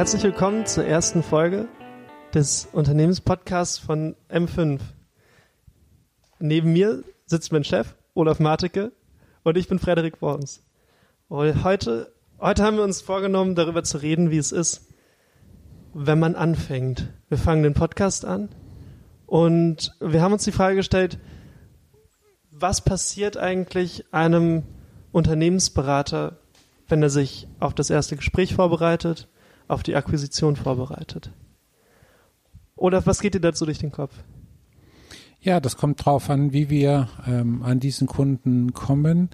herzlich willkommen zur ersten Folge des Unternehmenspodcasts von M5. Neben mir sitzt mein Chef, Olaf Marteke, und ich bin Frederik Worms. Heute, heute haben wir uns vorgenommen, darüber zu reden, wie es ist, wenn man anfängt. Wir fangen den Podcast an und wir haben uns die Frage gestellt, was passiert eigentlich einem Unternehmensberater, wenn er sich auf das erste Gespräch vorbereitet, auf die Akquisition vorbereitet? Oder was geht dir dazu durch den Kopf? Ja, das kommt drauf an, wie wir ähm, an diesen Kunden kommen.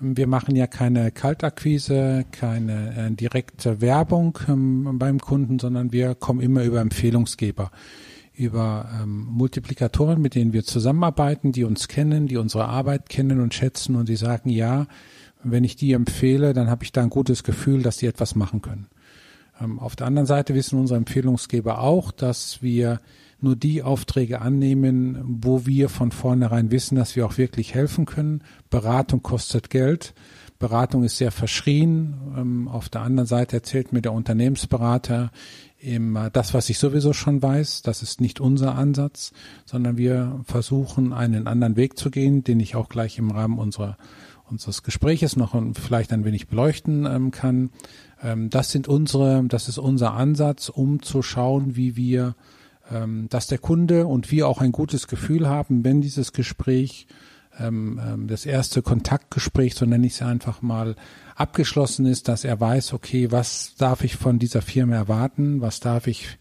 Wir machen ja keine Kaltakquise, keine äh, direkte Werbung ähm, beim Kunden, sondern wir kommen immer über Empfehlungsgeber, über ähm, Multiplikatoren, mit denen wir zusammenarbeiten, die uns kennen, die unsere Arbeit kennen und schätzen und die sagen, ja, wenn ich die empfehle, dann habe ich da ein gutes Gefühl, dass die etwas machen können. Ähm, auf der anderen Seite wissen unsere Empfehlungsgeber auch, dass wir nur die Aufträge annehmen, wo wir von vornherein wissen, dass wir auch wirklich helfen können. Beratung kostet Geld. Beratung ist sehr verschrien. Ähm, auf der anderen Seite erzählt mir der Unternehmensberater immer das, was ich sowieso schon weiß. Das ist nicht unser Ansatz, sondern wir versuchen einen anderen Weg zu gehen, den ich auch gleich im Rahmen unserer unseres Gespräches noch vielleicht ein wenig beleuchten ähm, kann. Ähm, das sind unsere, das ist unser Ansatz, um zu schauen, wie wir, ähm, dass der Kunde und wir auch ein gutes Gefühl haben, wenn dieses Gespräch, ähm, ähm, das erste Kontaktgespräch, so nenne ich es einfach mal, abgeschlossen ist, dass er weiß, okay, was darf ich von dieser Firma erwarten, was darf ich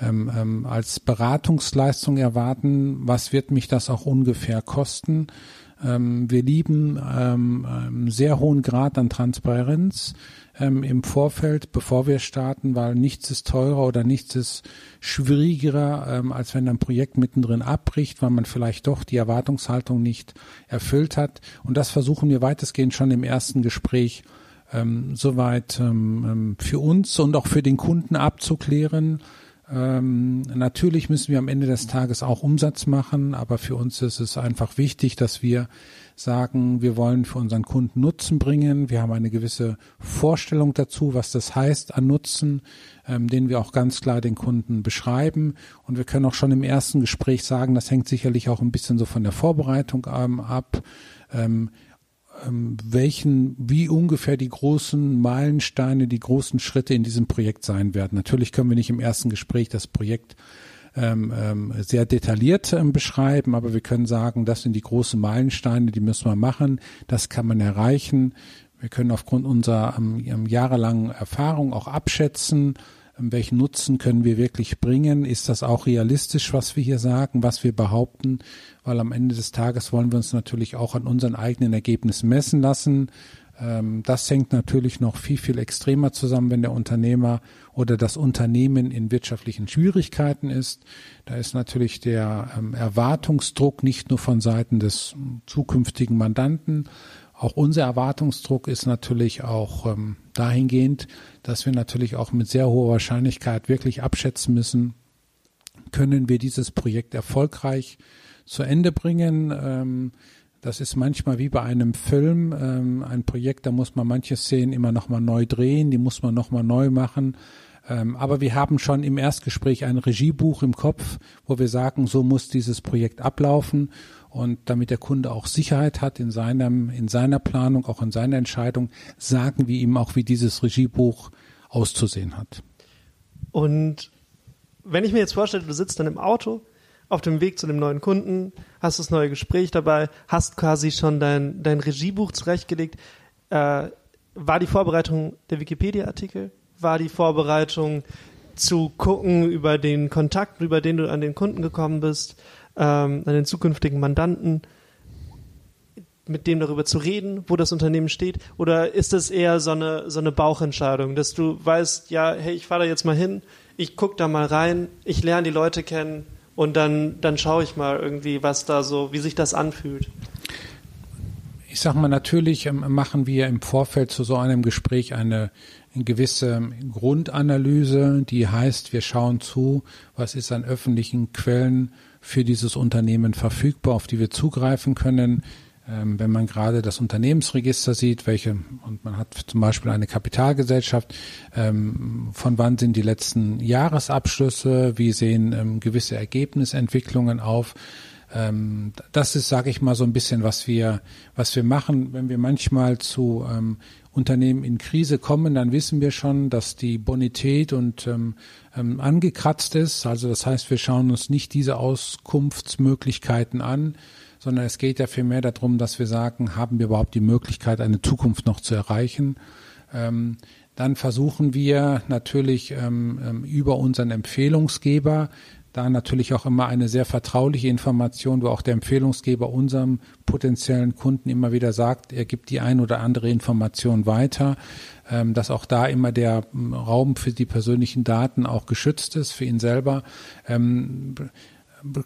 ähm, als Beratungsleistung erwarten, was wird mich das auch ungefähr kosten. Ähm, wir lieben ähm, einen sehr hohen Grad an Transparenz ähm, im Vorfeld, bevor wir starten, weil nichts ist teurer oder nichts ist schwieriger, ähm, als wenn ein Projekt mittendrin abbricht, weil man vielleicht doch die Erwartungshaltung nicht erfüllt hat. Und das versuchen wir weitestgehend schon im ersten Gespräch ähm, soweit ähm, ähm für uns und auch für den Kunden abzuklären. Ähm, natürlich müssen wir am Ende des Tages auch Umsatz machen, aber für uns ist es einfach wichtig, dass wir sagen, wir wollen für unseren Kunden Nutzen bringen. Wir haben eine gewisse Vorstellung dazu, was das heißt an Nutzen, ähm, den wir auch ganz klar den Kunden beschreiben. Und wir können auch schon im ersten Gespräch sagen, das hängt sicherlich auch ein bisschen so von der Vorbereitung ähm, ab. Ähm, welchen, wie ungefähr die großen Meilensteine, die großen Schritte in diesem Projekt sein werden. Natürlich können wir nicht im ersten Gespräch das Projekt ähm, ähm, sehr detailliert ähm, beschreiben, aber wir können sagen, das sind die großen Meilensteine, die müssen wir machen, das kann man erreichen. Wir können aufgrund unserer ähm, jahrelangen Erfahrung auch abschätzen, welchen Nutzen können wir wirklich bringen? Ist das auch realistisch, was wir hier sagen, was wir behaupten? Weil am Ende des Tages wollen wir uns natürlich auch an unseren eigenen Ergebnissen messen lassen. Ähm, das hängt natürlich noch viel, viel extremer zusammen, wenn der Unternehmer oder das Unternehmen in wirtschaftlichen Schwierigkeiten ist. Da ist natürlich der ähm, Erwartungsdruck nicht nur von Seiten des zukünftigen Mandanten, auch unser Erwartungsdruck ist natürlich auch ähm, dahingehend, dass wir natürlich auch mit sehr hoher Wahrscheinlichkeit wirklich abschätzen müssen, können wir dieses Projekt erfolgreich zu Ende bringen. Ähm, das ist manchmal wie bei einem Film, ähm, ein Projekt, da muss man manche Szenen immer nochmal neu drehen, die muss man nochmal neu machen. Ähm, aber wir haben schon im Erstgespräch ein Regiebuch im Kopf, wo wir sagen, so muss dieses Projekt ablaufen. Und damit der Kunde auch Sicherheit hat in seinem, in seiner Planung, auch in seiner Entscheidung, sagen wir ihm auch, wie dieses Regiebuch auszusehen hat. Und wenn ich mir jetzt vorstelle, du sitzt dann im Auto auf dem Weg zu dem neuen Kunden, hast das neue Gespräch dabei, hast quasi schon dein, dein Regiebuch zurechtgelegt. Äh, war die Vorbereitung der Wikipedia-Artikel? War die Vorbereitung zu gucken über den Kontakt, über den du an den Kunden gekommen bist? Ähm, an den zukünftigen Mandanten, mit dem darüber zu reden, wo das Unternehmen steht? Oder ist es eher so eine, so eine Bauchentscheidung, dass du weißt, ja, hey, ich fahre da jetzt mal hin, ich gucke da mal rein, ich lerne die Leute kennen und dann, dann schaue ich mal irgendwie, was da so, wie sich das anfühlt? Ich sag mal, natürlich ähm, machen wir im Vorfeld zu so einem Gespräch eine gewisse Grundanalyse, die heißt, wir schauen zu, was ist an öffentlichen Quellen für dieses Unternehmen verfügbar, auf die wir zugreifen können. ähm, wenn man gerade das Unternehmensregister sieht, welche, und man hat zum Beispiel eine Kapitalgesellschaft, ähm, von wann sind die letzten Jahresabschlüsse, wie sehen ähm, gewisse Ergebnisentwicklungen auf, das ist, sage ich mal, so ein bisschen, was wir, was wir machen, wenn wir manchmal zu ähm, Unternehmen in Krise kommen, dann wissen wir schon, dass die Bonität und ähm, ähm, angekratzt ist. Also das heißt, wir schauen uns nicht diese Auskunftsmöglichkeiten an, sondern es geht ja vielmehr darum, dass wir sagen, haben wir überhaupt die Möglichkeit, eine Zukunft noch zu erreichen? Ähm, dann versuchen wir natürlich ähm, ähm über unseren Empfehlungsgeber da natürlich auch immer eine sehr vertrauliche Information, wo auch der Empfehlungsgeber unserem potenziellen Kunden immer wieder sagt, er gibt die ein oder andere Information weiter, ähm, dass auch da immer der ähm, Raum für die persönlichen Daten auch geschützt ist für ihn selber.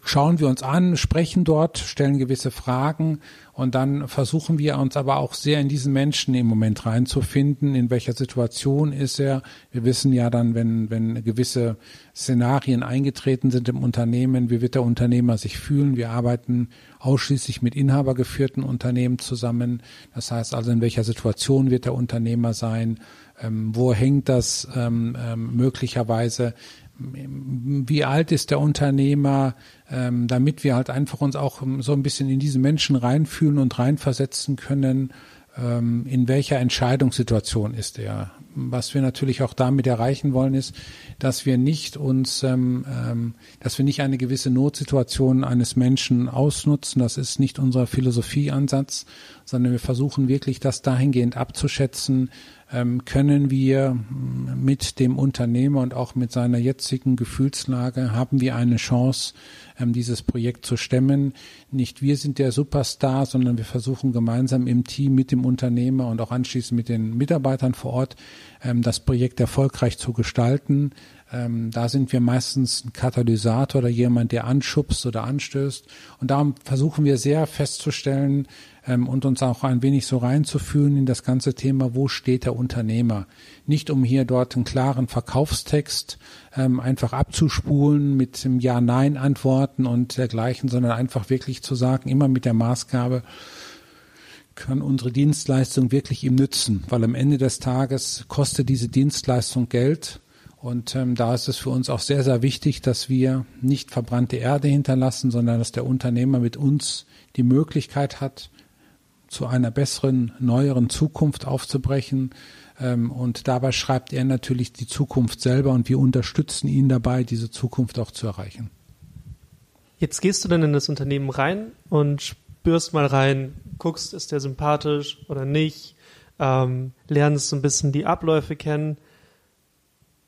Schauen wir uns an, sprechen dort, stellen gewisse Fragen und dann versuchen wir uns aber auch sehr in diesen Menschen im Moment reinzufinden, in welcher Situation ist er. Wir wissen ja dann, wenn, wenn gewisse Szenarien eingetreten sind im Unternehmen, wie wird der Unternehmer sich fühlen. Wir arbeiten ausschließlich mit inhabergeführten Unternehmen zusammen. Das heißt also, in welcher Situation wird der Unternehmer sein? Ähm, wo hängt das ähm, ähm, möglicherweise wie alt ist der Unternehmer, ähm, damit wir halt einfach uns auch so ein bisschen in diese Menschen reinfühlen und reinversetzen können, ähm, in welcher Entscheidungssituation ist er. Was wir natürlich auch damit erreichen wollen, ist, dass wir nicht uns, ähm, ähm, dass wir nicht eine gewisse Notsituation eines Menschen ausnutzen. Das ist nicht unser Philosophieansatz, sondern wir versuchen wirklich, das dahingehend abzuschätzen, ähm, können wir mit dem Unternehmer und auch mit seiner jetzigen Gefühlslage, haben wir eine Chance, ähm, dieses Projekt zu stemmen. Nicht wir sind der Superstar, sondern wir versuchen gemeinsam im Team mit dem Unternehmer und auch anschließend mit den Mitarbeitern vor Ort ähm, das Projekt erfolgreich zu gestalten. Da sind wir meistens ein Katalysator oder jemand, der anschubst oder anstößt. Und darum versuchen wir sehr festzustellen, ähm, und uns auch ein wenig so reinzufühlen in das ganze Thema, wo steht der Unternehmer. Nicht um hier dort einen klaren Verkaufstext ähm, einfach abzuspulen mit dem Ja-Nein-Antworten und dergleichen, sondern einfach wirklich zu sagen, immer mit der Maßgabe, kann unsere Dienstleistung wirklich ihm nützen, weil am Ende des Tages kostet diese Dienstleistung Geld. Und ähm, da ist es für uns auch sehr, sehr wichtig, dass wir nicht verbrannte Erde hinterlassen, sondern dass der Unternehmer mit uns die Möglichkeit hat, zu einer besseren, neueren Zukunft aufzubrechen. Ähm, und dabei schreibt er natürlich die Zukunft selber und wir unterstützen ihn dabei, diese Zukunft auch zu erreichen. Jetzt gehst du dann in das Unternehmen rein und spürst mal rein, guckst, ist der sympathisch oder nicht, ähm, lernst so ein bisschen die Abläufe kennen.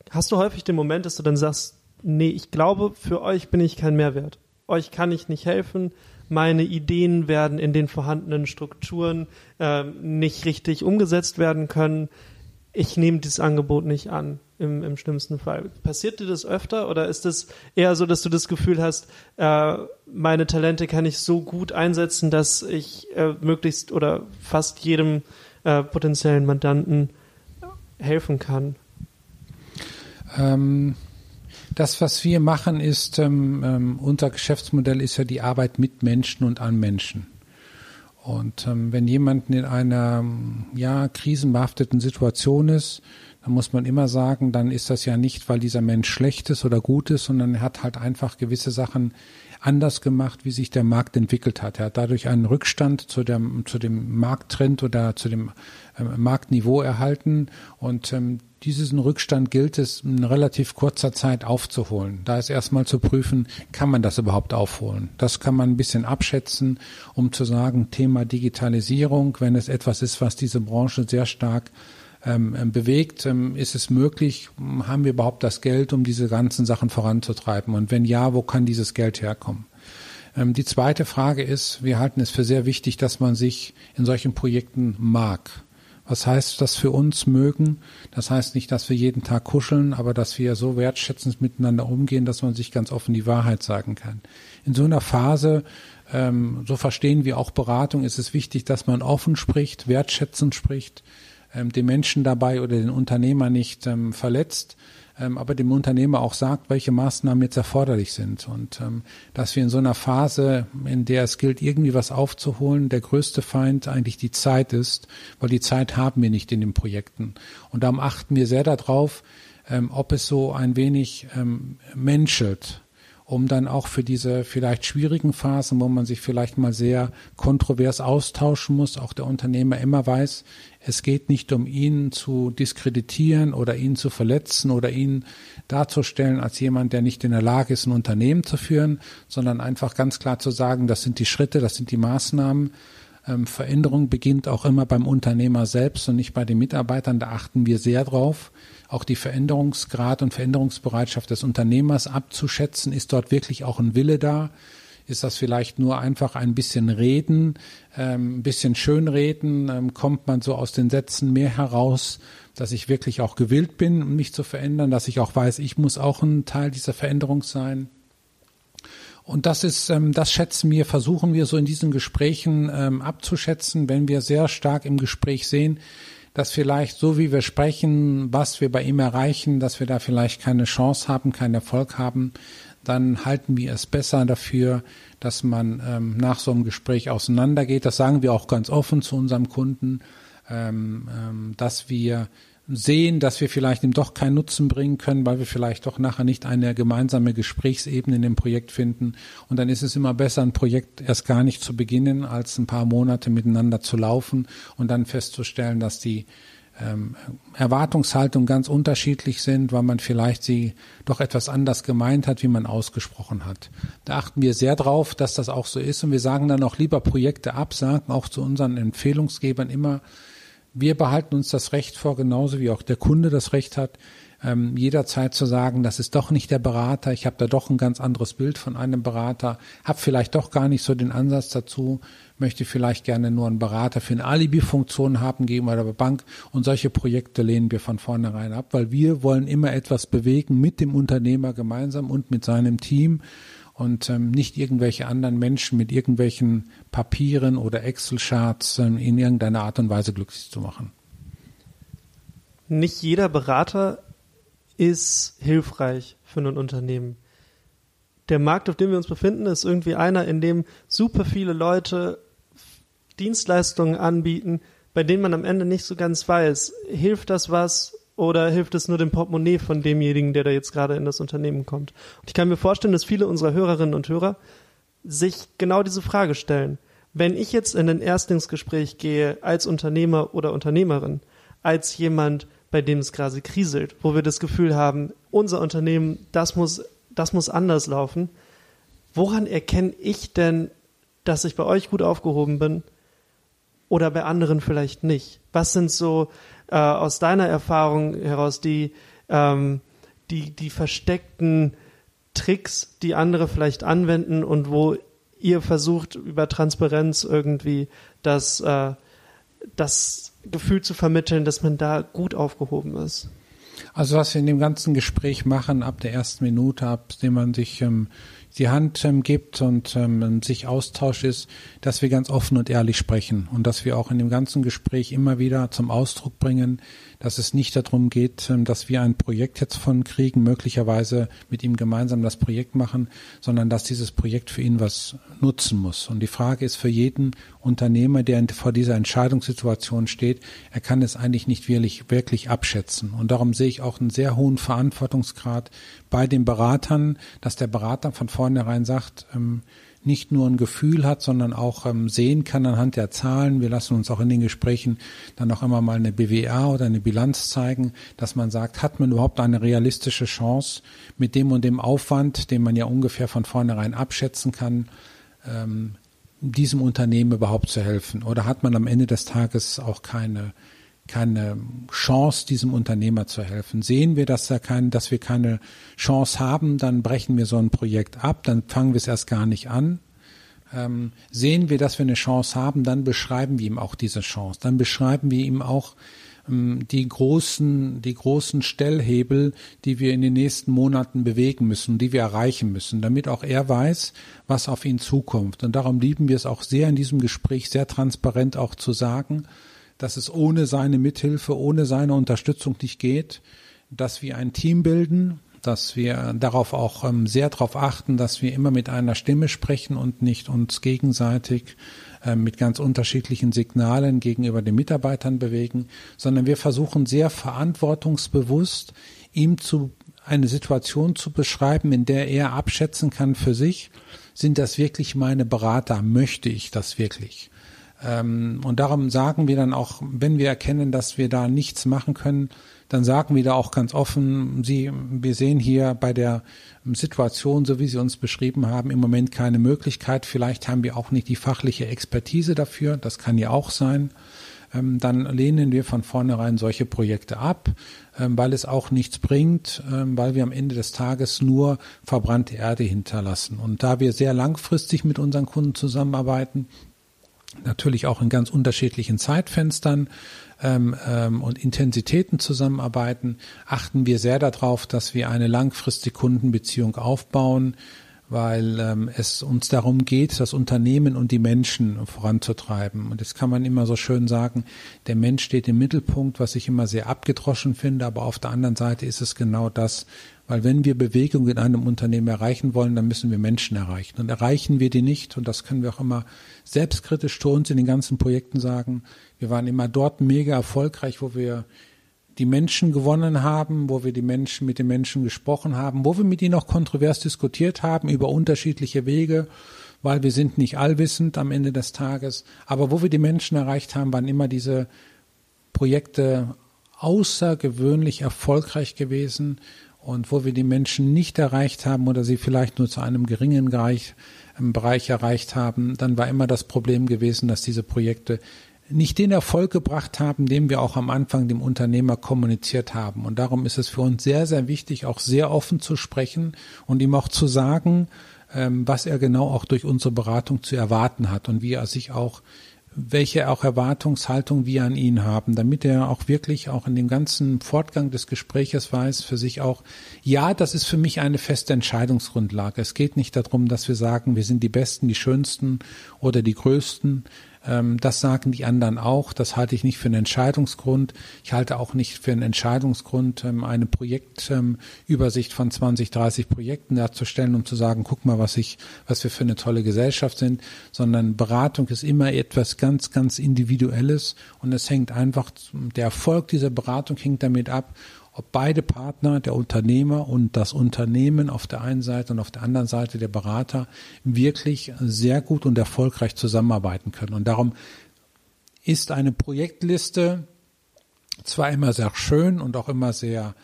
Hast du häufig den Moment, dass du dann sagst, nee, ich glaube, für euch bin ich kein Mehrwert. Euch kann ich nicht helfen meine Ideen werden in den vorhandenen Strukturen äh, nicht richtig umgesetzt werden können. Ich nehme dieses Angebot nicht an, im, im schlimmsten Fall. Passiert dir das öfter oder ist es eher so, dass du das Gefühl hast, äh, meine Talente kann ich so gut einsetzen, dass ich äh, möglichst oder fast jedem äh, potenziellen Mandanten helfen kann? Ähm, das, was wir machen, ist, ähm, ähm, unser Geschäftsmodell ist ja die Arbeit mit Menschen und an Menschen. Und ähm, wenn jemand in einer ja, krisenbehafteten Situation ist, dann muss man immer sagen, dann ist das ja nicht, weil dieser Mensch schlecht ist oder gut ist, sondern er hat halt einfach gewisse Sachen anders gemacht, wie sich der Markt entwickelt hat. Er hat dadurch einen Rückstand zu, der, zu dem Markttrend oder zu dem äh, Marktniveau erhalten und ähm, diesen Rückstand gilt es in relativ kurzer Zeit aufzuholen. Da ist erstmal zu prüfen, kann man das überhaupt aufholen? Das kann man ein bisschen abschätzen, um zu sagen, Thema Digitalisierung, wenn es etwas ist, was diese Branche sehr stark ähm, ähm bewegt, ähm, ist es möglich, haben wir überhaupt das Geld, um diese ganzen Sachen voranzutreiben? Und wenn ja, wo kann dieses Geld herkommen? Ähm, die zweite Frage ist, wir halten es für sehr wichtig, dass man sich in solchen Projekten mag. Was heißt das für uns mögen? Das heißt nicht, dass wir jeden Tag kuscheln, aber dass wir so wertschätzend miteinander umgehen, dass man sich ganz offen die Wahrheit sagen kann. In so einer Phase, ähm, so verstehen wir auch Beratung, ist es wichtig, dass man offen spricht, wertschätzend spricht, ähm, den Menschen dabei oder den Unternehmer nicht ähm, verletzt. Ähm, aber dem Unternehmer auch sagt, welche Maßnahmen jetzt erforderlich sind. Und ähm, dass wir in so einer Phase, in der es gilt, irgendwie was aufzuholen, der größte Feind eigentlich die Zeit ist, weil die Zeit haben wir nicht in den Projekten. Und darum achten wir sehr darauf, ähm, ob es so ein wenig ähm, menschelt um dann auch für diese vielleicht schwierigen Phasen, wo man sich vielleicht mal sehr kontrovers austauschen muss, auch der Unternehmer immer weiß, es geht nicht um ihn zu diskreditieren oder ihn zu verletzen oder ihn darzustellen als jemand, der nicht in der Lage ist, ein Unternehmen zu führen, sondern einfach ganz klar zu sagen, das sind die Schritte, das sind die Maßnahmen. Ähm, Veränderung beginnt auch immer beim Unternehmer selbst und nicht bei den Mitarbeitern. Da achten wir sehr drauf auch die Veränderungsgrad und Veränderungsbereitschaft des Unternehmers abzuschätzen. Ist dort wirklich auch ein Wille da? Ist das vielleicht nur einfach ein bisschen reden, ähm, ein bisschen schönreden? Ähm, kommt man so aus den Sätzen mehr heraus, dass ich wirklich auch gewillt bin, mich zu verändern, dass ich auch weiß, ich muss auch ein Teil dieser Veränderung sein? Und das ist, ähm, das schätzen wir, versuchen wir so in diesen Gesprächen ähm, abzuschätzen, wenn wir sehr stark im Gespräch sehen, dass vielleicht so wie wir sprechen, was wir bei ihm erreichen, dass wir da vielleicht keine Chance haben, keinen Erfolg haben, dann halten wir es besser dafür, dass man ähm, nach so einem Gespräch auseinandergeht. Das sagen wir auch ganz offen zu unserem Kunden, ähm, ähm, dass wir sehen, dass wir vielleicht ihm doch keinen Nutzen bringen können, weil wir vielleicht doch nachher nicht eine gemeinsame Gesprächsebene in dem Projekt finden. Und dann ist es immer besser, ein Projekt erst gar nicht zu beginnen, als ein paar Monate miteinander zu laufen und dann festzustellen, dass die ähm, Erwartungshaltungen ganz unterschiedlich sind, weil man vielleicht sie doch etwas anders gemeint hat, wie man ausgesprochen hat. Da achten wir sehr drauf, dass das auch so ist und wir sagen dann auch lieber Projekte absagen, auch zu unseren Empfehlungsgebern immer, wir behalten uns das Recht vor, genauso wie auch der Kunde das Recht hat, ähm, jederzeit zu sagen, das ist doch nicht der Berater, ich habe da doch ein ganz anderes Bild von einem Berater, habe vielleicht doch gar nicht so den Ansatz dazu, möchte vielleicht gerne nur einen Berater für eine Alibi-Funktion haben geben oder Bank. Und solche Projekte lehnen wir von vornherein ab, weil wir wollen immer etwas bewegen mit dem Unternehmer gemeinsam und mit seinem Team und ähm, nicht irgendwelche anderen Menschen mit irgendwelchen Papieren oder Excel-Charts ähm, in irgendeiner Art und Weise glücklich zu machen. Nicht jeder Berater ist hilfreich für ein Unternehmen. Der Markt, auf dem wir uns befinden, ist irgendwie einer, in dem super viele Leute Dienstleistungen anbieten, bei denen man am Ende nicht so ganz weiß, hilft das was oder hilft es nur dem Portemonnaie von demjenigen, der da jetzt gerade in das Unternehmen kommt? Und ich kann mir vorstellen, dass viele unserer Hörerinnen und Hörer sich genau diese Frage stellen. Wenn ich jetzt in ein Erstlingsgespräch gehe als Unternehmer oder Unternehmerin, als jemand, bei dem es gerade kriselt, wo wir das Gefühl haben, unser Unternehmen, das muss, das muss anders laufen, woran erkenne ich denn, dass ich bei euch gut aufgehoben bin oder bei anderen vielleicht nicht? Was sind so äh, aus deiner Erfahrung heraus die, ähm, die, die versteckten Tricks, die andere vielleicht anwenden und wo ihr versucht, über Transparenz irgendwie das, äh, das Gefühl zu vermitteln, dass man da gut aufgehoben ist? Also was wir in dem ganzen Gespräch machen, ab der ersten Minute, ab dem man sich ähm, die Hand ähm, gibt und ähm, sich austauscht, ist, dass wir ganz offen und ehrlich sprechen und dass wir auch in dem ganzen Gespräch immer wieder zum Ausdruck bringen, dass es nicht darum geht, ähm, dass wir ein Projekt jetzt von kriegen, möglicherweise mit ihm gemeinsam das Projekt machen, sondern dass dieses Projekt für ihn was nutzen muss. Und die Frage ist für jeden Unternehmer, der vor dieser Entscheidungssituation steht, er kann es eigentlich nicht wirklich, wirklich abschätzen. Und darum sehe ich auch einen sehr hohen Verantwortungsgrad bei den Beratern, dass der Berater von vornherein sagt, ähm, nicht nur ein Gefühl hat, sondern auch ähm, sehen kann anhand der Zahlen. Wir lassen uns auch in den Gesprächen dann auch immer mal eine BWA oder eine Bilanz zeigen, dass man sagt, hat man überhaupt eine realistische Chance mit dem und dem Aufwand, den man ja ungefähr von vornherein abschätzen kann, ähm, diesem Unternehmen überhaupt zu helfen? Oder hat man am Ende des Tages auch keine keine Chance, diesem Unternehmer zu helfen. Sehen wir, dass, er kein, dass wir keine Chance haben, dann brechen wir so ein Projekt ab, dann fangen wir es erst gar nicht an. Ähm, sehen wir, dass wir eine Chance haben, dann beschreiben wir ihm auch diese Chance. Dann beschreiben wir ihm auch ähm, die großen, die großen Stellhebel, die wir in den nächsten Monaten bewegen müssen, die wir erreichen müssen, damit auch er weiß, was auf ihn zukommt. Und darum lieben wir es auch sehr in diesem Gespräch sehr transparent auch zu sagen, dass es ohne seine Mithilfe, ohne seine Unterstützung nicht geht. dass wir ein Team bilden, dass wir darauf auch ähm, sehr darauf achten, dass wir immer mit einer Stimme sprechen und nicht uns gegenseitig äh, mit ganz unterschiedlichen Signalen gegenüber den Mitarbeitern bewegen, sondern wir versuchen sehr verantwortungsbewusst ihm zu eine Situation zu beschreiben, in der er abschätzen kann für sich, sind das wirklich meine Berater, möchte ich das wirklich? Ähm, und darum sagen wir dann auch, wenn wir erkennen, dass wir da nichts machen können, dann sagen wir da auch ganz offen, Sie, wir sehen hier bei der Situation, so wie Sie uns beschrieben haben, im Moment keine Möglichkeit. Vielleicht haben wir auch nicht die fachliche Expertise dafür. Das kann ja auch sein. Ähm, dann lehnen wir von vornherein solche Projekte ab, ähm, weil es auch nichts bringt, weil wir am Ende des Tages nur verbrannte Erde hinterlassen. Und da wir sehr langfristig mit unseren Kunden zusammenarbeiten, natürlich auch in ganz unterschiedlichen Zeitfenstern ähm, ähm, und Intensitäten zusammenarbeiten, achten wir sehr darauf, dass wir eine langfristige Kundenbeziehung aufbauen, weil ähm, es uns darum geht, das Unternehmen und die Menschen voranzutreiben. Und jetzt kann man immer so schön sagen, der Mensch steht im Mittelpunkt, was ich immer sehr abgedroschen finde, aber auf der anderen Seite ist es genau das, weil wenn wir Bewegung in einem Unternehmen erreichen wollen, dann müssen wir Menschen erreichen. Und erreichen wir die nicht, und das können wir auch immer selbstkritisch zu uns in den ganzen Projekten sagen, wir waren immer dort mega erfolgreich, wo wir die Menschen gewonnen haben, wo wir die Menschen mit den Menschen gesprochen haben, wo wir mit ihnen auch kontrovers diskutiert haben über unterschiedliche Wege, weil wir sind nicht allwissend am Ende des Tages. Aber wo wir die Menschen erreicht haben, waren immer diese Projekte außergewöhnlich erfolgreich gewesen, und wo wir die Menschen nicht erreicht haben oder sie vielleicht nur zu einem geringen Bereich, Bereich erreicht haben, dann war immer das Problem gewesen, dass diese Projekte nicht den Erfolg gebracht haben, den wir auch am Anfang dem Unternehmer kommuniziert haben. Und darum ist es für uns sehr, sehr wichtig, auch sehr offen zu sprechen und ihm auch zu sagen, ähm, was er genau auch durch unsere Beratung zu erwarten hat und wie er sich auch welche auch Erwartungshaltung wir an ihn haben, damit er auch wirklich auch in dem ganzen Fortgang des Gespräches weiß für sich auch, ja, das ist für mich eine feste Entscheidungsgrundlage. Es geht nicht darum, dass wir sagen, wir sind die Besten, die Schönsten oder die Größten, das sagen die anderen auch. Das halte ich nicht für einen Entscheidungsgrund. Ich halte auch nicht für einen Entscheidungsgrund, ähm, eine Projektübersicht von 20, 30 Projekten darzustellen, um zu sagen, guck mal, was ich, was wir für eine tolle Gesellschaft sind, sondern Beratung ist immer etwas ganz, ganz Individuelles und es hängt einfach, der Erfolg dieser Beratung hängt damit ab, ob beide Partner, der Unternehmer und das Unternehmen auf der einen Seite und auf der anderen Seite der Berater wirklich sehr gut und erfolgreich zusammenarbeiten können. Und darum ist eine Projektliste zwar immer sehr schön und auch immer sehr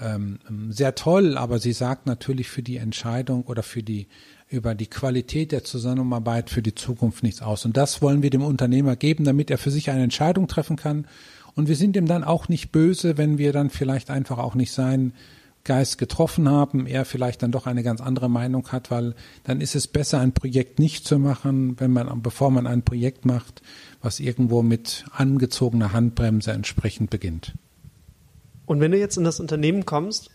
ähm, sehr toll, aber sie sagt natürlich für die Entscheidung oder für die über die Qualität der Zusammenarbeit für die Zukunft nichts aus. Und das wollen wir dem Unternehmer geben, damit er für sich eine Entscheidung treffen kann und wir sind ihm dann auch nicht böse, wenn wir dann vielleicht einfach auch nicht seinen Geist getroffen haben, er vielleicht dann doch eine ganz andere Meinung hat, weil dann ist es besser, ein Projekt nicht zu machen, wenn man, bevor man ein Projekt macht, was irgendwo mit angezogener Handbremse entsprechend beginnt. Und wenn du jetzt in das Unternehmen kommst,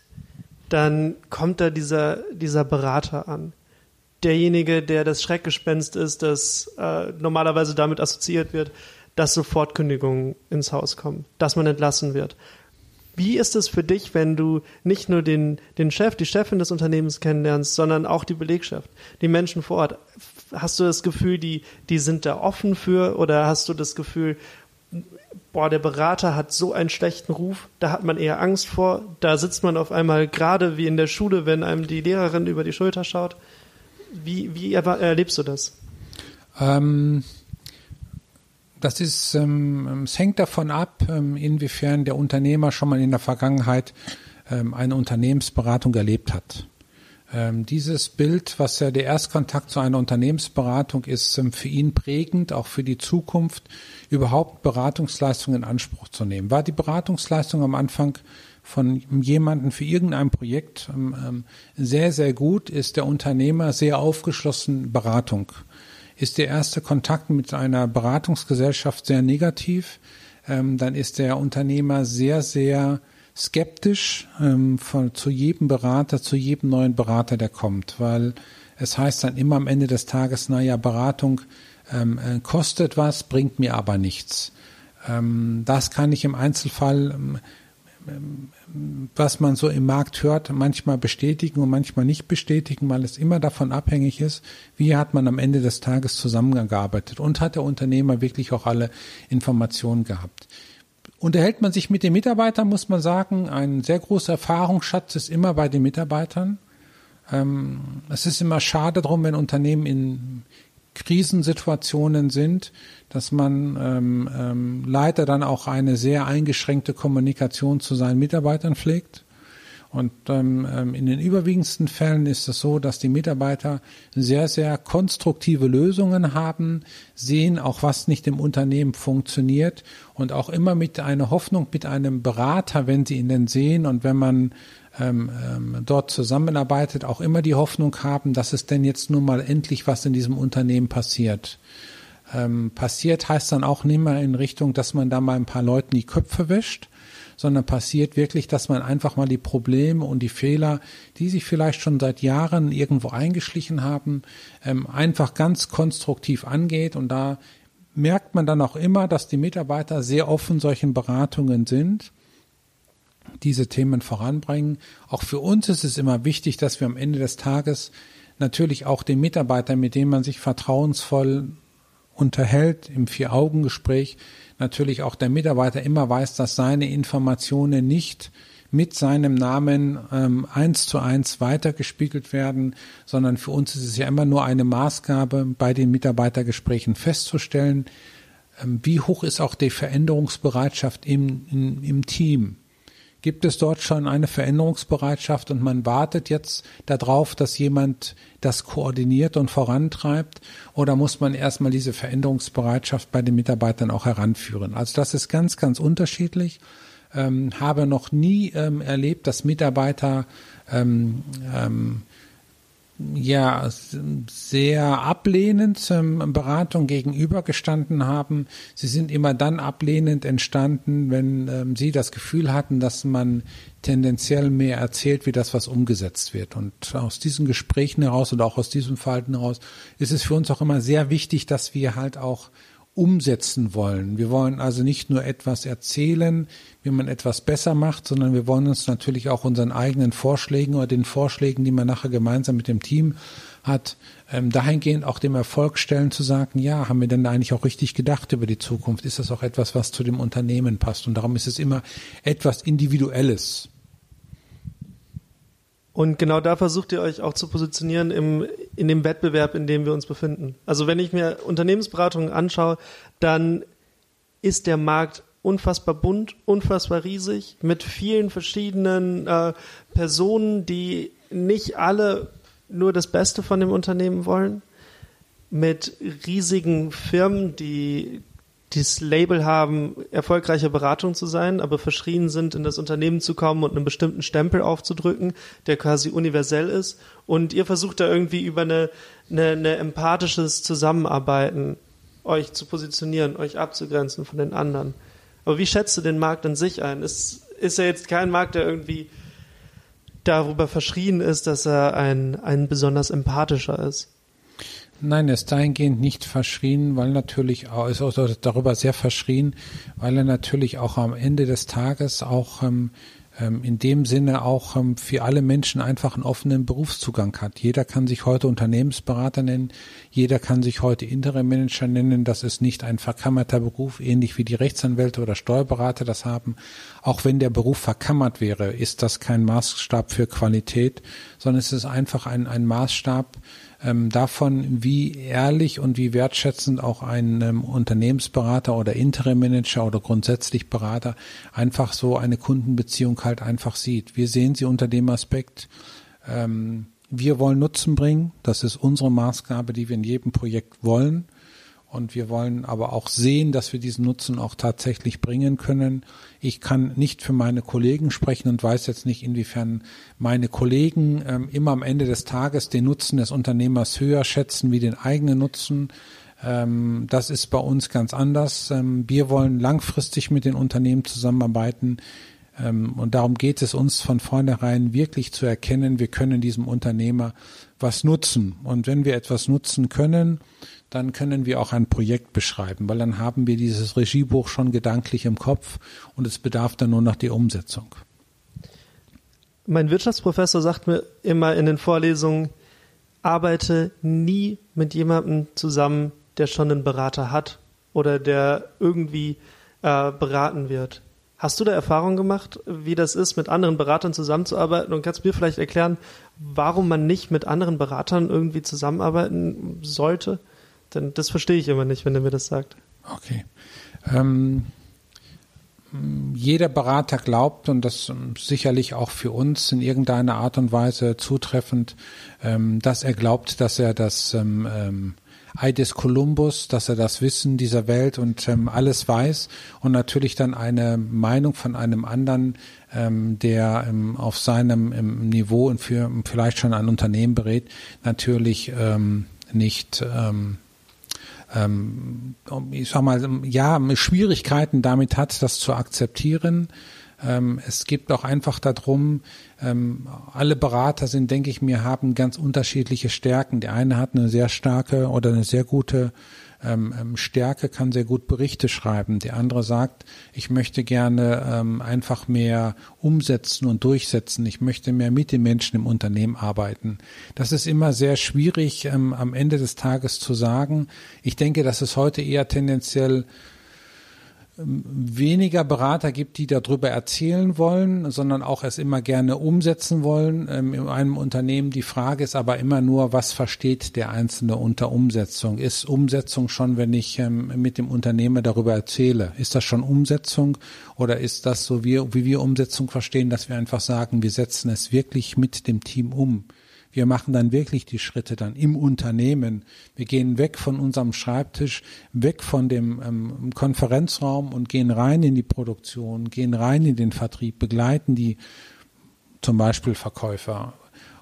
dann kommt da dieser, dieser Berater an. Derjenige, der das Schreckgespenst ist, das äh, normalerweise damit assoziiert wird, dass sofort Kündigungen ins Haus kommen, dass man entlassen wird. Wie ist es für dich, wenn du nicht nur den, den Chef, die Chefin des Unternehmens kennenlernst, sondern auch die Belegschaft, die Menschen vor Ort? Hast du das Gefühl, die, die sind da offen für oder hast du das Gefühl, boah, der Berater hat so einen schlechten Ruf, da hat man eher Angst vor, da sitzt man auf einmal gerade wie in der Schule, wenn einem die Lehrerin über die Schulter schaut. Wie, wie erlebst du das? Ähm, das ist, ähm, es hängt davon ab, ähm, inwiefern der Unternehmer schon mal in der Vergangenheit ähm, eine Unternehmensberatung erlebt hat. Ähm, dieses Bild, was ja der Erstkontakt zu einer Unternehmensberatung ist, ähm, für ihn prägend, auch für die Zukunft, überhaupt Beratungsleistungen in Anspruch zu nehmen. War die Beratungsleistung am Anfang von jemandem für irgendein Projekt ähm, sehr, sehr gut, ist der Unternehmer sehr aufgeschlossen, Beratung ist der erste Kontakt mit einer Beratungsgesellschaft sehr negativ, ähm, dann ist der Unternehmer sehr, sehr skeptisch ähm, von, zu jedem Berater, zu jedem neuen Berater, der kommt, weil es heißt dann immer am Ende des Tages, naja, Beratung ähm, äh, kostet was, bringt mir aber nichts. Ähm, das kann ich im Einzelfall ähm, was man so im Markt hört, manchmal bestätigen und manchmal nicht bestätigen, weil es immer davon abhängig ist, wie hat man am Ende des Tages zusammengearbeitet und hat der Unternehmer wirklich auch alle Informationen gehabt. Unterhält man sich mit den Mitarbeitern, muss man sagen, ein sehr großer Erfahrungsschatz ist immer bei den Mitarbeitern. Ähm, es ist immer schade drum, wenn Unternehmen in Krisensituationen sind, dass man ähm, ähm, leider dann auch eine sehr eingeschränkte Kommunikation zu seinen Mitarbeitern pflegt. Und ähm, ähm, in den überwiegendsten Fällen ist es so, dass die Mitarbeiter sehr, sehr konstruktive Lösungen haben, sehen auch, was nicht im Unternehmen funktioniert und auch immer mit einer Hoffnung, mit einem Berater, wenn sie ihn denn sehen und wenn man ähm, ähm, dort zusammenarbeitet, auch immer die Hoffnung haben, dass es denn jetzt nun mal endlich was in diesem Unternehmen passiert. Ähm, passiert heißt dann auch nicht mehr in Richtung, dass man da mal ein paar Leuten die Köpfe wäscht, sondern passiert wirklich, dass man einfach mal die Probleme und die Fehler, die sich vielleicht schon seit Jahren irgendwo eingeschlichen haben, ähm, einfach ganz konstruktiv angeht. Und da merkt man dann auch immer, dass die Mitarbeiter sehr offen solchen Beratungen sind diese Themen voranbringen. Auch für uns ist es immer wichtig, dass wir am Ende des Tages natürlich auch den Mitarbeitern, mit denen man sich vertrauensvoll unterhält im Vier-Augen-Gespräch, natürlich auch der Mitarbeiter immer weiß, dass seine Informationen nicht mit seinem Namen ähm, eins zu eins weitergespiegelt werden, sondern für uns ist es ja immer nur eine Maßgabe, bei den Mitarbeitergesprächen festzustellen, ähm, wie hoch ist auch die Veränderungsbereitschaft im, im, im Team. Gibt es dort schon eine Veränderungsbereitschaft und man wartet jetzt darauf, dass jemand das koordiniert und vorantreibt? Oder muss man erstmal diese Veränderungsbereitschaft bei den Mitarbeitern auch heranführen? Also das ist ganz, ganz unterschiedlich. Ähm, habe noch nie ähm, erlebt, dass Mitarbeiter ähm, ähm, ja sehr ablehnend ähm, Beratung gegenübergestanden haben. Sie sind immer dann ablehnend entstanden, wenn ähm, sie das Gefühl hatten, dass man tendenziell mehr erzählt, wie das, was umgesetzt wird. Und aus diesen Gesprächen heraus oder auch aus diesem Verhalten heraus ist es für uns auch immer sehr wichtig, dass wir halt auch umsetzen wollen. Wir wollen also nicht nur etwas erzählen, wie man etwas besser macht, sondern wir wollen uns natürlich auch unseren eigenen Vorschlägen oder den Vorschlägen, die man nachher gemeinsam mit dem Team hat, ähm, dahingehend auch dem Erfolg stellen zu sagen, ja, haben wir denn eigentlich auch richtig gedacht über die Zukunft? Ist das auch etwas, was zu dem Unternehmen passt? Und darum ist es immer etwas Individuelles. Und genau da versucht ihr euch auch zu positionieren im, in dem Wettbewerb, in dem wir uns befinden. Also wenn ich mir Unternehmensberatungen anschaue, dann ist der Markt unfassbar bunt, unfassbar riesig, mit vielen verschiedenen äh, Personen, die nicht alle nur das Beste von dem Unternehmen wollen, mit riesigen Firmen, die dieses Label haben, erfolgreiche Beratung zu sein, aber verschrien sind, in das Unternehmen zu kommen und einen bestimmten Stempel aufzudrücken, der quasi universell ist. Und ihr versucht da irgendwie über eine, eine, eine empathisches Zusammenarbeiten euch zu positionieren, euch abzugrenzen von den anderen. Aber wie schätzt du den Markt an sich ein? Ist, ist er jetzt kein Markt, der irgendwie darüber verschrien ist, dass er ein, ein besonders empathischer ist? Nein, er ist dahingehend nicht verschrien, weil natürlich auch, ist auch darüber sehr verschrien, weil er natürlich auch am Ende des Tages auch ähm, ähm, in dem Sinne auch ähm, für alle Menschen einfach einen offenen Berufszugang hat. Jeder kann sich heute Unternehmensberater nennen, jeder kann sich heute Interim-Manager nennen. Das ist nicht ein verkammerter Beruf, ähnlich wie die Rechtsanwälte oder Steuerberater das haben. Auch wenn der Beruf verkammert wäre, ist das kein Maßstab für Qualität, sondern es ist einfach ein, ein Maßstab, ähm, davon, wie ehrlich und wie wertschätzend auch ein ähm, Unternehmensberater oder Interim-Manager oder grundsätzlich Berater einfach so eine Kundenbeziehung halt einfach sieht. Wir sehen sie unter dem Aspekt, ähm, wir wollen Nutzen bringen. Das ist unsere Maßgabe, die wir in jedem Projekt wollen. Und wir wollen aber auch sehen, dass wir diesen Nutzen auch tatsächlich bringen können. Ich kann nicht für meine Kollegen sprechen und weiß jetzt nicht, inwiefern meine Kollegen ähm, immer am Ende des Tages den Nutzen des Unternehmers höher schätzen wie den eigenen Nutzen. Ähm, das ist bei uns ganz anders. Ähm, wir wollen langfristig mit den Unternehmen zusammenarbeiten. Ähm, und darum geht es uns von vornherein wirklich zu erkennen, wir können diesem Unternehmer was nutzen. Und wenn wir etwas nutzen können, dann können wir auch ein Projekt beschreiben, weil dann haben wir dieses Regiebuch schon gedanklich im Kopf und es bedarf dann nur noch die Umsetzung. Mein Wirtschaftsprofessor sagt mir immer in den Vorlesungen, arbeite nie mit jemandem zusammen, der schon einen Berater hat oder der irgendwie äh, beraten wird. Hast du da Erfahrung gemacht, wie das ist, mit anderen Beratern zusammenzuarbeiten? Und kannst du mir vielleicht erklären, warum man nicht mit anderen Beratern irgendwie zusammenarbeiten sollte? Denn das verstehe ich immer nicht, wenn er mir das sagt. Okay. Ähm, jeder Berater glaubt, und das sicherlich auch für uns in irgendeiner Art und Weise zutreffend, ähm, dass er glaubt, dass er das ähm, ähm, Ei des Kolumbus, dass er das Wissen dieser Welt und ähm, alles weiß und natürlich dann eine Meinung von einem anderen, ähm, der ähm, auf seinem ähm, Niveau und für vielleicht schon ein Unternehmen berät, natürlich ähm, nicht ähm, ich sag mal, ja, Schwierigkeiten damit hat, das zu akzeptieren. Ähm, es gibt auch einfach darum, ähm, alle Berater sind, denke ich mir, haben ganz unterschiedliche Stärken. Der eine hat eine sehr starke oder eine sehr gute ähm, Stärke, kann sehr gut Berichte schreiben. Der andere sagt, ich möchte gerne einfach mehr umsetzen und durchsetzen. Ich möchte mehr mit den Menschen im Unternehmen arbeiten. Das ist immer sehr schwierig am Ende des Tages zu sagen. Ich denke, dass es heute eher tendenziell weniger Berater gibt, die darüber erzählen wollen, sondern auch es immer gerne umsetzen wollen ähm, in einem Unternehmen. Die Frage ist aber immer nur, was versteht der Einzelne unter Umsetzung? Ist Umsetzung schon, wenn ich ähm, mit dem Unternehmer darüber erzähle? Ist das schon Umsetzung oder ist das so, wie wir Umsetzung verstehen, dass wir einfach sagen, wir setzen es wirklich mit dem Team um? Wir machen dann wirklich die Schritte dann im Unternehmen. Wir gehen weg von unserem Schreibtisch, weg von dem ähm, Konferenzraum und gehen rein in die Produktion, gehen rein in den Vertrieb, begleiten die zum Beispiel Verkäufer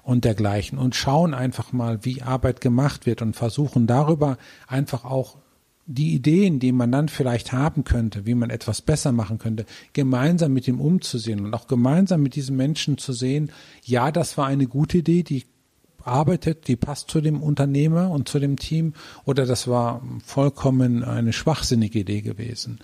und dergleichen und schauen einfach mal, wie Arbeit gemacht wird und versuchen darüber einfach auch die Ideen, die man dann vielleicht haben könnte, wie man etwas besser machen könnte, gemeinsam mit ihm umzusehen und auch gemeinsam mit diesen Menschen zu sehen, ja, das war eine gute Idee, die arbeitet, die passt zu dem Unternehmer und zu dem Team oder das war vollkommen eine schwachsinnige Idee gewesen.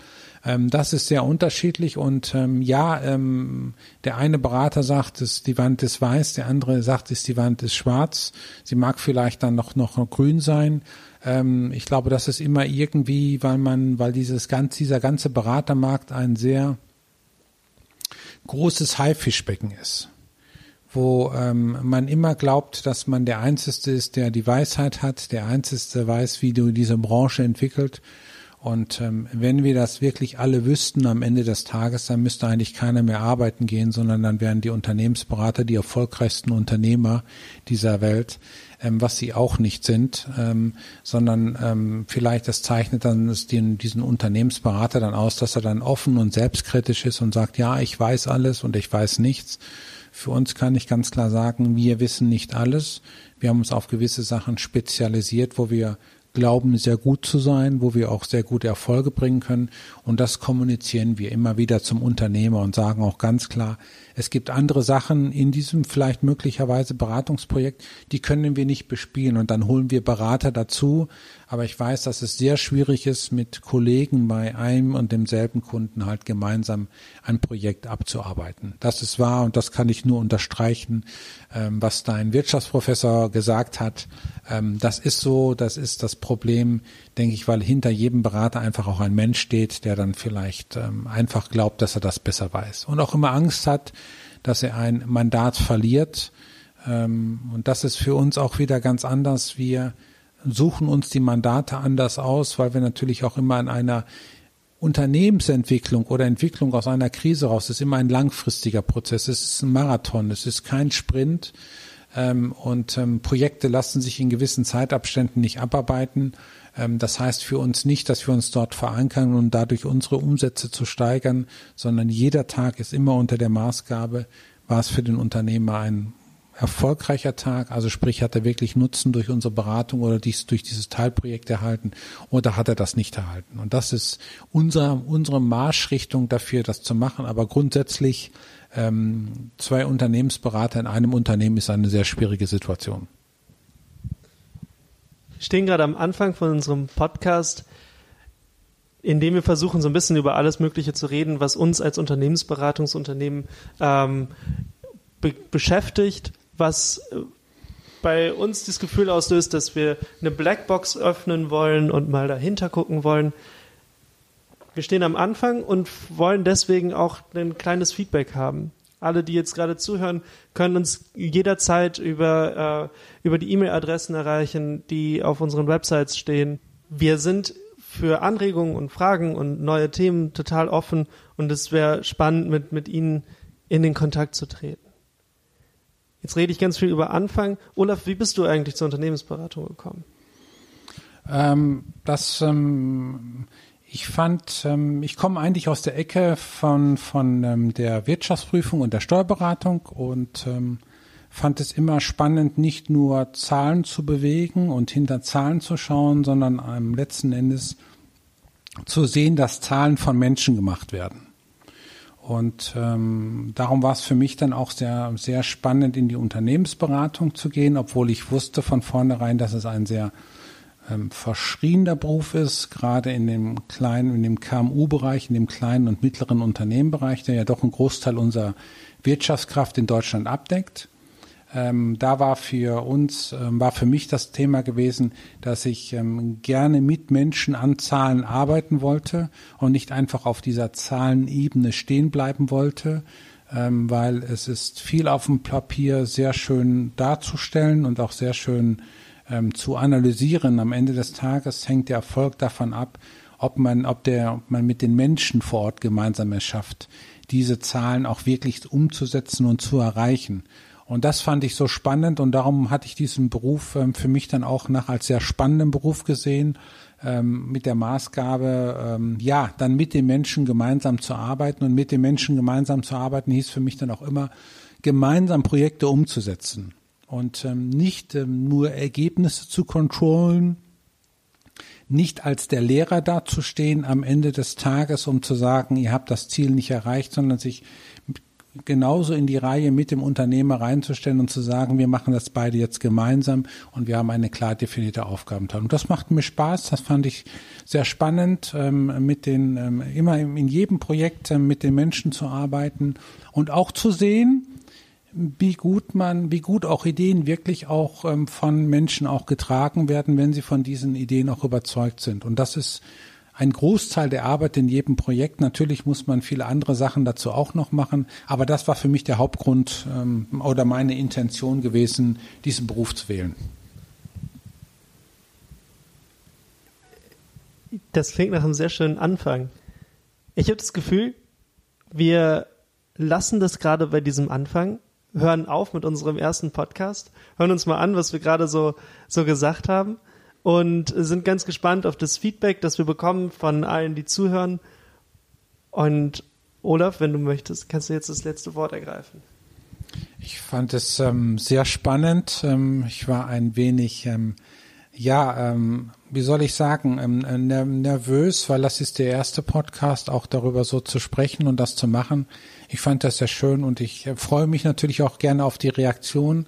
Ähm, das ist sehr unterschiedlich und ähm, ja, ähm, der eine Berater sagt, dass die Wand ist weiß, der andere sagt, dass die Wand ist schwarz. Sie mag vielleicht dann noch, noch grün sein. Ähm, ich glaube, das ist immer irgendwie, weil man, weil dieses ganz, dieser ganze Beratermarkt ein sehr großes Haifischbecken ist wo ähm, man immer glaubt, dass man der Einzige ist, der die Weisheit hat, der Einzige weiß, wie du diese Branche entwickelt. Und ähm, wenn wir das wirklich alle wüssten am Ende des Tages, dann müsste eigentlich keiner mehr arbeiten gehen, sondern dann wären die Unternehmensberater die erfolgreichsten Unternehmer dieser Welt, ähm, was sie auch nicht sind, ähm, sondern ähm, vielleicht das zeichnet dann den, diesen Unternehmensberater dann aus, dass er dann offen und selbstkritisch ist und sagt, ja, ich weiß alles und ich weiß nichts für uns kann ich ganz klar sagen, wir wissen nicht alles. Wir haben uns auf gewisse Sachen spezialisiert, wo wir glauben, sehr gut zu sein, wo wir auch sehr gute Erfolge bringen können. Und das kommunizieren wir immer wieder zum Unternehmer und sagen auch ganz klar, es gibt andere Sachen in diesem vielleicht möglicherweise Beratungsprojekt, die können wir nicht bespielen. Und dann holen wir Berater dazu. Aber ich weiß, dass es sehr schwierig ist, mit Kollegen bei einem und demselben Kunden halt gemeinsam ein Projekt abzuarbeiten. Das ist wahr und das kann ich nur unterstreichen, ähm, was dein Wirtschaftsprofessor gesagt hat. Ähm, das ist so, das ist das Problem, denke ich, weil hinter jedem Berater einfach auch ein Mensch steht, der dann vielleicht ähm, einfach glaubt, dass er das besser weiß und auch immer Angst hat, dass er ein Mandat verliert. Ähm, und das ist für uns auch wieder ganz anders. Wir suchen uns die Mandate anders aus, weil wir natürlich auch immer in einer Unternehmensentwicklung oder Entwicklung aus einer Krise raus, das ist immer ein langfristiger Prozess. Es ist ein Marathon, es ist kein Sprint. Ähm, und ähm, Projekte lassen sich in gewissen Zeitabständen nicht abarbeiten. Ähm, das heißt für uns nicht, dass wir uns dort verankern und dadurch unsere Umsätze zu steigern, sondern jeder Tag ist immer unter der Maßgabe, war es für den Unternehmer ein erfolgreicher Tag? Also sprich, hat er wirklich Nutzen durch unsere Beratung oder dies, durch dieses Teilprojekt erhalten oder hat er das nicht erhalten? Und das ist unser, unsere Marschrichtung dafür, das zu machen. Aber grundsätzlich ähm, zwei Unternehmensberater in einem Unternehmen ist eine sehr schwierige Situation. Wir stehen gerade am Anfang von unserem Podcast, in dem wir versuchen, so ein bisschen über alles Mögliche zu reden, was uns als Unternehmensberatungsunternehmen ähm, be beschäftigt was äh, bei uns das Gefühl auslöst, dass wir eine Blackbox öffnen wollen und mal dahinter gucken wollen. Wir stehen am Anfang und wollen deswegen auch ein kleines Feedback haben. Alle, die jetzt gerade zuhören, können uns jederzeit über, äh, über die E-Mail-Adressen erreichen, die auf unseren Websites stehen. Wir sind für Anregungen und Fragen und neue Themen total offen und es wäre spannend, mit, mit Ihnen in den Kontakt zu treten. Jetzt rede ich ganz viel über Anfang. Olaf, wie bist du eigentlich zur Unternehmensberatung gekommen? Ähm, das, ähm, ich fand, ähm, ich komme eigentlich aus der Ecke von, von ähm, der Wirtschaftsprüfung und der Steuerberatung und ähm, fand es immer spannend, nicht nur Zahlen zu bewegen und hinter Zahlen zu schauen, sondern am letzten Endes zu sehen, dass Zahlen von Menschen gemacht werden. Und ähm, darum war es für mich dann auch sehr, sehr spannend, in die Unternehmensberatung zu gehen, obwohl ich wusste von vornherein, dass es ein sehr ähm, verschriener Beruf ist, gerade in dem kleinen, in dem KMU-Bereich, in dem kleinen und mittleren Unternehmenbereich, der ja doch einen Großteil unserer Wirtschaftskraft in Deutschland abdeckt. Ähm, da war für uns, ähm, war für mich das Thema gewesen, dass ich ähm, gerne mit Menschen an Zahlen arbeiten wollte und nicht einfach auf dieser Zahlenebene stehen bleiben wollte, ähm, weil es ist viel auf dem Papier sehr schön darzustellen und auch sehr schön ähm, zu analysieren. Am Ende des Tages hängt der Erfolg davon ab, ob man, ob der, ob man mit den Menschen vor Ort gemeinsam es schafft, diese Zahlen auch wirklich umzusetzen und zu erreichen. Und das fand ich so spannend und darum hatte ich diesen Beruf ähm, für mich dann auch nach als sehr spannenden Beruf gesehen, ähm, mit der Maßgabe, ähm, ja, dann mit den Menschen gemeinsam zu arbeiten und mit den Menschen gemeinsam zu arbeiten hieß für mich dann auch immer, gemeinsam Projekte umzusetzen und ähm, nicht ähm, nur Ergebnisse zu kontrollen, nicht als der Lehrer dazustehen am Ende des Tages, um zu sagen, ihr habt das Ziel nicht erreicht, sondern sich genauso in die Reihe mit dem Unternehmer reinzustellen und zu sagen, wir machen das beide jetzt gemeinsam und wir haben eine klar definierte Aufgabenteilung. Das macht mir Spaß, das fand ich sehr spannend, ähm, mit den, ähm, immer in jedem Projekt ähm, mit den Menschen zu arbeiten und auch zu sehen, wie gut man, wie gut auch Ideen wirklich auch von Menschen auch getragen werden, wenn sie von diesen Ideen auch überzeugt sind. Und das ist ein Großteil der Arbeit in jedem Projekt. Natürlich muss man viele andere Sachen dazu auch noch machen, aber das war für mich der Hauptgrund ähm, oder meine Intention gewesen, diesen Beruf zu wählen. Das klingt nach einem sehr schönen Anfang. Ich habe das Gefühl, wir lassen das gerade bei diesem Anfang, hören auf mit unserem ersten Podcast, hören uns mal an, was wir gerade so, so gesagt haben und sind ganz gespannt auf das Feedback, das wir bekommen von allen, die zuhören. Und Olaf, wenn du möchtest, kannst du jetzt das letzte Wort ergreifen. Ich fand es ähm, sehr spannend. Ähm, ich war ein wenig, ähm, ja, ähm, wie soll ich sagen, ähm, nervös, weil das ist der erste Podcast, auch darüber so zu sprechen und das zu machen. Ich fand das sehr schön und ich äh, freue mich natürlich auch gerne auf die Reaktion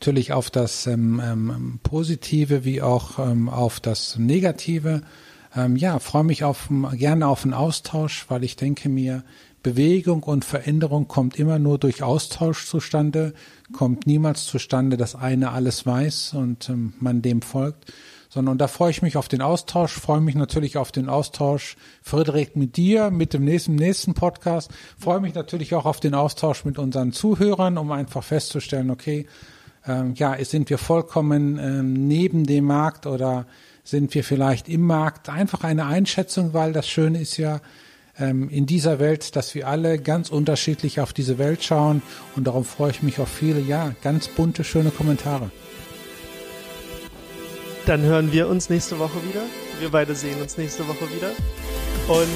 natürlich auf das ähm, ähm, Positive wie auch ähm, auf das Negative. Ähm, ja, freue mich auf, gerne auf einen Austausch, weil ich denke mir, Bewegung und Veränderung kommt immer nur durch Austausch zustande, kommt niemals zustande, dass einer alles weiß und ähm, man dem folgt, sondern und da freue ich mich auf den Austausch, freue mich natürlich auf den Austausch, Friedrich, mit dir, mit dem nächsten, nächsten Podcast, freue mich natürlich auch auf den Austausch mit unseren Zuhörern, um einfach festzustellen, okay, ähm, ja, sind wir vollkommen ähm, neben dem Markt oder sind wir vielleicht im Markt? Einfach eine Einschätzung, weil das Schöne ist ja ähm, in dieser Welt, dass wir alle ganz unterschiedlich auf diese Welt schauen und darum freue ich mich auf viele, ja, ganz bunte, schöne Kommentare. Dann hören wir uns nächste Woche wieder. Wir beide sehen uns nächste Woche wieder. Und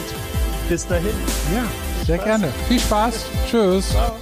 bis dahin. Ja, sehr Spaß. gerne. Viel Spaß. Tschüss. Ciao.